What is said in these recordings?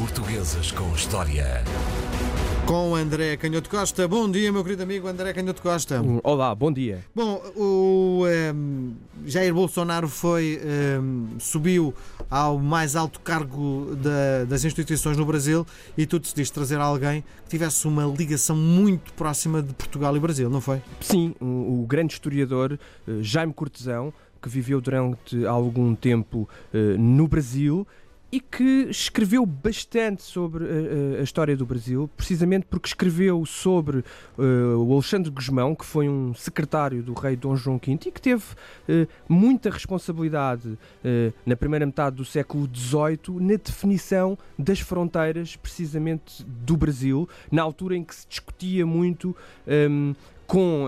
Portuguesas com História. Com André Canhoto Costa. Bom dia, meu querido amigo André Canhoto Costa. Olá, bom dia. Bom, o um, Jair Bolsonaro foi um, subiu ao mais alto cargo da, das instituições no Brasil e tu decidiste trazer alguém que tivesse uma ligação muito próxima de Portugal e Brasil, não foi? Sim, o, o grande historiador uh, Jaime Cortesão, que viveu durante algum tempo uh, no Brasil e que escreveu bastante sobre a, eh, eh, a, história do Brasil, precisamente porque escreveu sobre uh, o Alexandre Guzmão, que foi um secretário do rei Dom João V e que teve uh, muita responsabilidade uh, na primeira metade do século XVIII na definição das fronteiras, precisamente do Brasil, na altura em que se discutia muito um, com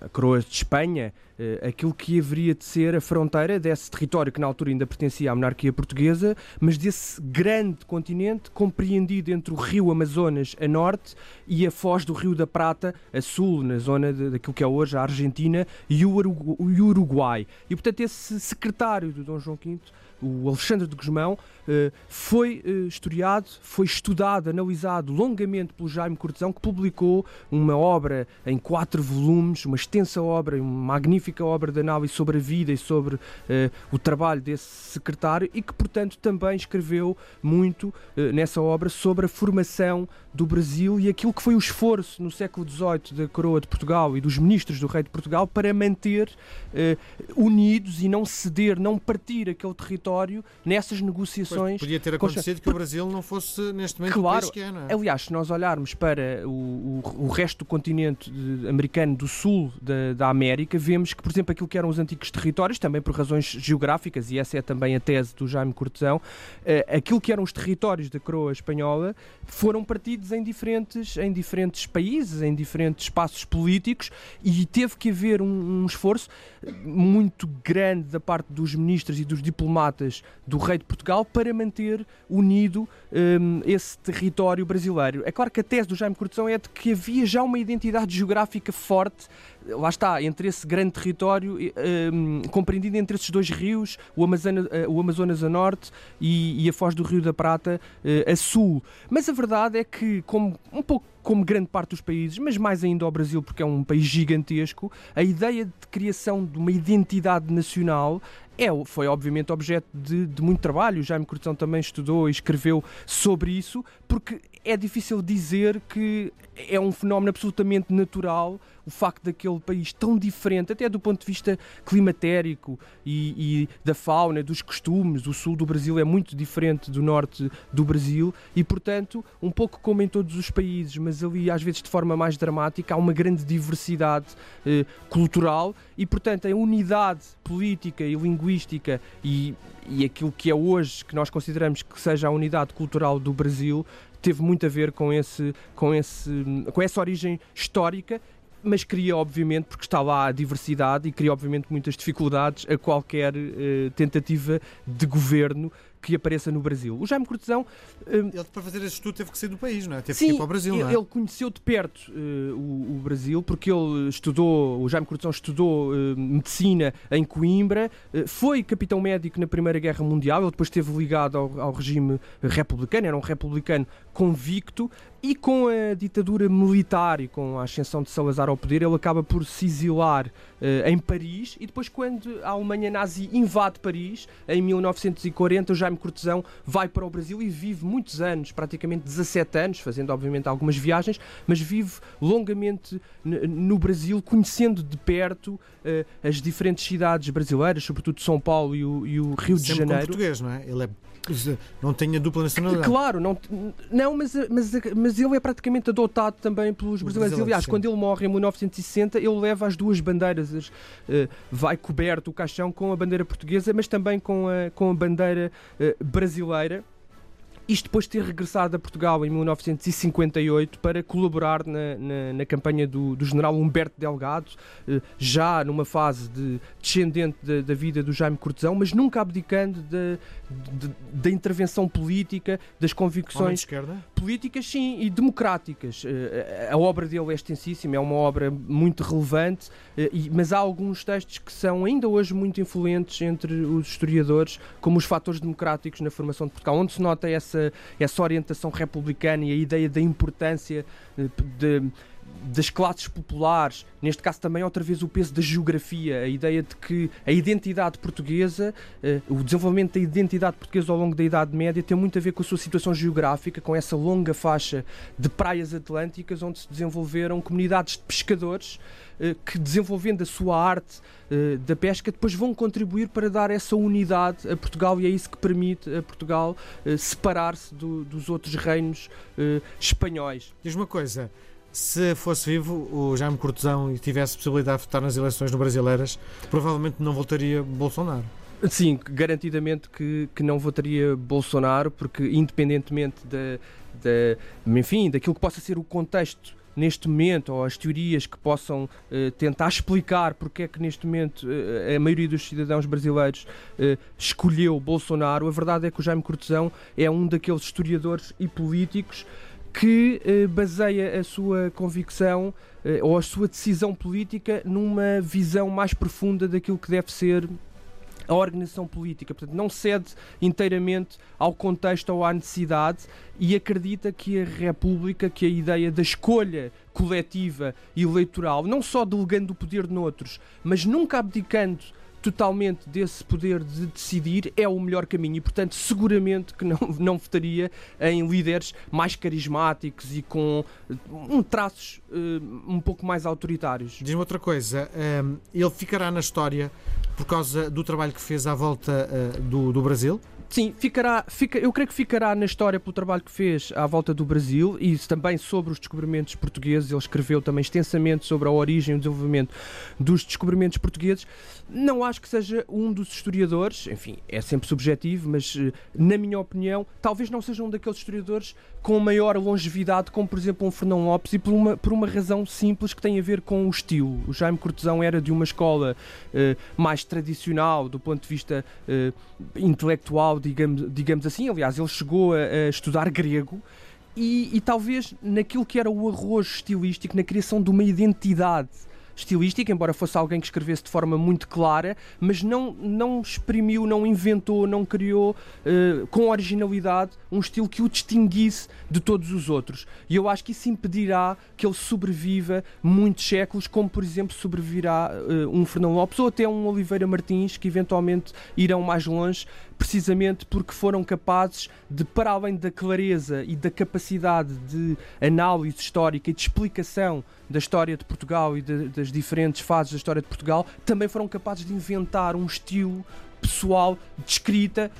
a coroa de Espanha uh, aquilo que haveria de ser a fronteira desse território que na altura ainda pertencia à monarquia portuguesa, mas desse grande continente compreendido entre o rio Amazonas a norte e a foz do Rio da Prata a sul, na zona daquilo que é hoje a Argentina e o, Uruguai. E portanto esse secretário do Dom João V o Alexandre de Guzmão, eh, foi eh, historiado, foi estudado, analisado longamente pelo Jaime Cortesão, que publicou uma obra em quatro volumes, uma extensa obra, uma magnífica obra de análise sobre a vida e sobre eh, o trabalho desse secretário e que, portanto, também escreveu muito nessa obra sobre a formação do Brasil e aquilo que foi o esforço no século XVIII da coroa de Portugal e dos ministros do rei de Portugal para manter unidos e não ceder, não partir aquele território nessas negociações. Pois, podia ter acontecido que o Brasil não fosse neste momento claro, o país que é, não é? Aliás, se nós olharmos para o, o, o resto do continente de, americano do sul da, da, América, vemos que, por exemplo, aquilo que eram os antigos territórios, também por razões geográficas, e essa é também a tese do Jaime Cortesão, uh, aquilo que eram os territórios da coroa espanhola foram partidos em diferentes, em diferentes países, em diferentes espaços políticos, e teve que haver um, um esforço muito grande da parte dos ministros e dos diplomatas do rei de Portugal para manter unido um, esse território brasileiro. É claro que a tese do Jaime Cortesão é de que havia já uma identidade geográfica forte, lá está, entre esse grande território um, compreendido entre esses dois rios, o Amazonas, eh, o Amazonas a norte e, e, a Foz do Rio da Prata uh, a sul. Mas a verdade é que, como um pouco como grande parte dos países, mas mais ainda ao Brasil, porque é um país gigantesco, a ideia de criação de uma identidade nacional é, foi obviamente objeto de, de muito trabalho. O Jaime Cortão também estudou e escreveu sobre isso, porque é difícil dizer que é um fenómeno absolutamente natural o facto daquele país tão diferente, até do ponto de vista climatérico e, e, da fauna, dos costumes. O sul do Brasil é muito diferente do norte do Brasil e, portanto, um pouco como em todos os países, mas ali às vezes de forma mais dramática, há uma grande diversidade eh, cultural e, portanto, a unidade política e linguística e, e aquilo que é hoje que nós consideramos que seja a unidade cultural do Brasil teve muito a ver com, esse, com, esse, com essa origem histórica mas cria, obviamente, porque está lá a diversidade e cria, obviamente, muitas dificuldades a qualquer uh, tentativa de governo que apareça no Brasil. O Jaime Cortesão. Uh, ele, para fazer esse estudo, teve que sair do país, não é? Teve sim, que ir para o Brasil, ele, não é? Ele conheceu de perto uh, o, o, Brasil, porque ele estudou, o Jaime Cortesão estudou uh, medicina em Coimbra, foi capitão médico na Primeira Guerra Mundial, ele depois esteve ligado ao, ao regime republicano, era um republicano convicto, e com a ditadura militar e com a ascensão de Salazar ao poder, ele acaba por se exilar uh, em Paris e depois, quando a Alemanha nazi invade Paris, em 1940, o Jaime Cortesão vai para o Brasil e vive muitos anos, praticamente 17 anos, fazendo obviamente algumas viagens, mas vive longamente no Brasil, conhecendo de perto uh, as diferentes cidades brasileiras, sobretudo São Paulo e o, e o Rio Sempre de Janeiro. Com português, não é? Ele é não tem a dupla nacionalidade. Claro, não, não mas, mas, mas ele é praticamente adotado também pelos brasileiros. Aliás, quando ele morre em 1960, ele leva as duas bandeiras, as, uh, vai coberto o caixão com a bandeira portuguesa, mas também com a, com a bandeira uh, brasileira. Isto depois de ter regressado a Portugal em 1958 para colaborar na, na, na campanha do, do, general Humberto Delgado, eh, já numa fase de descendente da, da vida do Jaime Cortesão, mas nunca abdicando da, da intervenção política, das convicções políticas, sim, e democráticas. Eh, a obra dele é extensíssima, é uma obra muito relevante, eh, mas há alguns textos que são ainda hoje muito influentes entre os historiadores, como os fatores democráticos na formação de Portugal, onde se nota essa essa, orientação republicana e a ideia da importância eh, de das classes populares, neste caso também outra vez o peso da geografia, a ideia de que a identidade portuguesa, eh, o desenvolvimento da identidade portuguesa ao longo da Idade Média tem muito a ver com a sua situação geográfica, com essa longa faixa de praias atlânticas onde se desenvolveram comunidades de pescadores eh, que, desenvolvendo a sua arte eh, da pesca, depois vão contribuir para dar essa unidade a Portugal e é isso que permite a Portugal separar-se do, dos outros reinos espanhóis. Diz uma coisa se fosse vivo o Jaime Cortesão e tivesse possibilidade de votar nas eleições no Brasileiras, provavelmente não votaria Bolsonaro. Sim, garantidamente que, que não votaria Bolsonaro, porque independentemente da, da, enfim, daquilo que possa ser o contexto neste momento, ou as teorias que possam uh, tentar explicar porque é que neste momento uh, a maioria dos cidadãos brasileiros uh, escolheu Bolsonaro, a verdade é que o Jaime Cortesão é um daqueles historiadores e políticos que eh, baseia a sua convicção eh, ou a sua decisão política numa visão mais profunda daquilo que deve ser a organização política. Portanto, não cede inteiramente ao contexto ou à necessidade e acredita que a República, que a ideia da escolha coletiva e eleitoral, não só delegando o poder noutros, mas nunca abdicando totalmente desse poder de decidir é o melhor caminho e, portanto, seguramente que não, não votaria em líderes mais carismáticos e com um, traços uh, um pouco mais autoritários. Diz-me outra coisa, um, ehm, ele ficará na história por causa do trabalho que fez à volta do, do Brasil? Sim, ficará, fica, eu creio que ficará na história pelo trabalho que fez à volta do Brasil e também sobre os descobrimentos portugueses. Ele escreveu também extensamente sobre a origem e o desenvolvimento dos descobrimentos portugueses. Não acho que seja um dos historiadores, enfim, é sempre subjetivo, mas eh, na minha opinião, talvez não seja um daqueles historiadores com maior longevidade, como por exemplo um Fernão Lopes, e por uma, por uma razão simples que tem a ver com o estilo. O Jaime Cortesão era de uma escola uh, mais tradicional do ponto de vista uh, intelectual, digamos, digamos assim. Aliás, ele chegou a, a estudar grego. E, e, talvez naquilo que era o arrojo estilístico, na criação de uma identidade estilística, embora fosse alguém que escrevesse de forma muito clara, mas não, não exprimiu, não inventou, não criou uh, com originalidade um estilo que o distinguisse de todos os outros. E eu acho que isso impedirá que ele sobreviva muitos séculos, como por exemplo sobreviverá uh, um Fernão Lopes ou até um Oliveira Martins, que eventualmente irão mais longe, precisamente porque foram capazes de, para além da clareza e da capacidade de análise histórica e de explicação da história de Portugal e de, das diferentes fases da história de Portugal, também foram capazes de inventar um estilo pessoal de escrita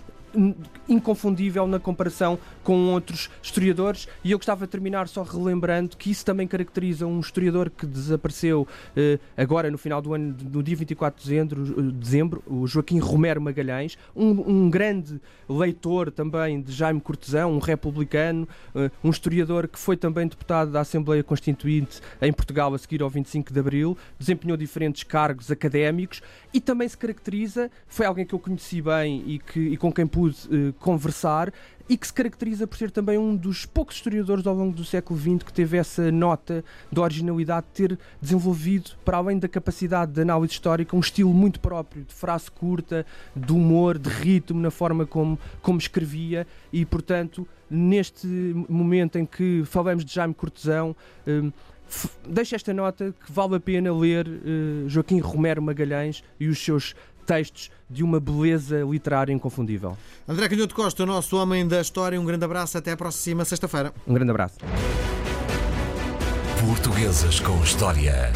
inconfundível na comparação com outros historiadores. E eu gostava de terminar só relembrando que isso também caracteriza um historiador que desapareceu eh, agora no final do ano, no dia 24 de dezembro, eh, dezembro o Joaquim Romero Magalhães, um, um, grande leitor também de Jaime Cortesão, um republicano, eh, um historiador que foi também deputado da Assembleia Constituinte em Portugal a seguir ao 25 de Abril, desempenhou diferentes cargos académicos e também se caracteriza, foi alguém que eu conheci bem e, que, e com quem pude conversar, e que se caracteriza por ser também um dos poucos historiadores ao longo do século XX que teve essa nota de originalidade de ter desenvolvido, para além da capacidade de análise histórica, um estilo muito próprio, de frase curta, de humor, de ritmo na forma como, como escrevia. E, portanto, neste momento em que falamos de Jaime Cortesão, um, deixo esta nota que vale a pena ler uh, Joaquim Romero Magalhães e os seus textos de uma beleza literária inconfundível. André Canhoto Costa, o nosso homem da história, um grande abraço, até a próxima sexta-feira. Um grande abraço. Portuguesas com História.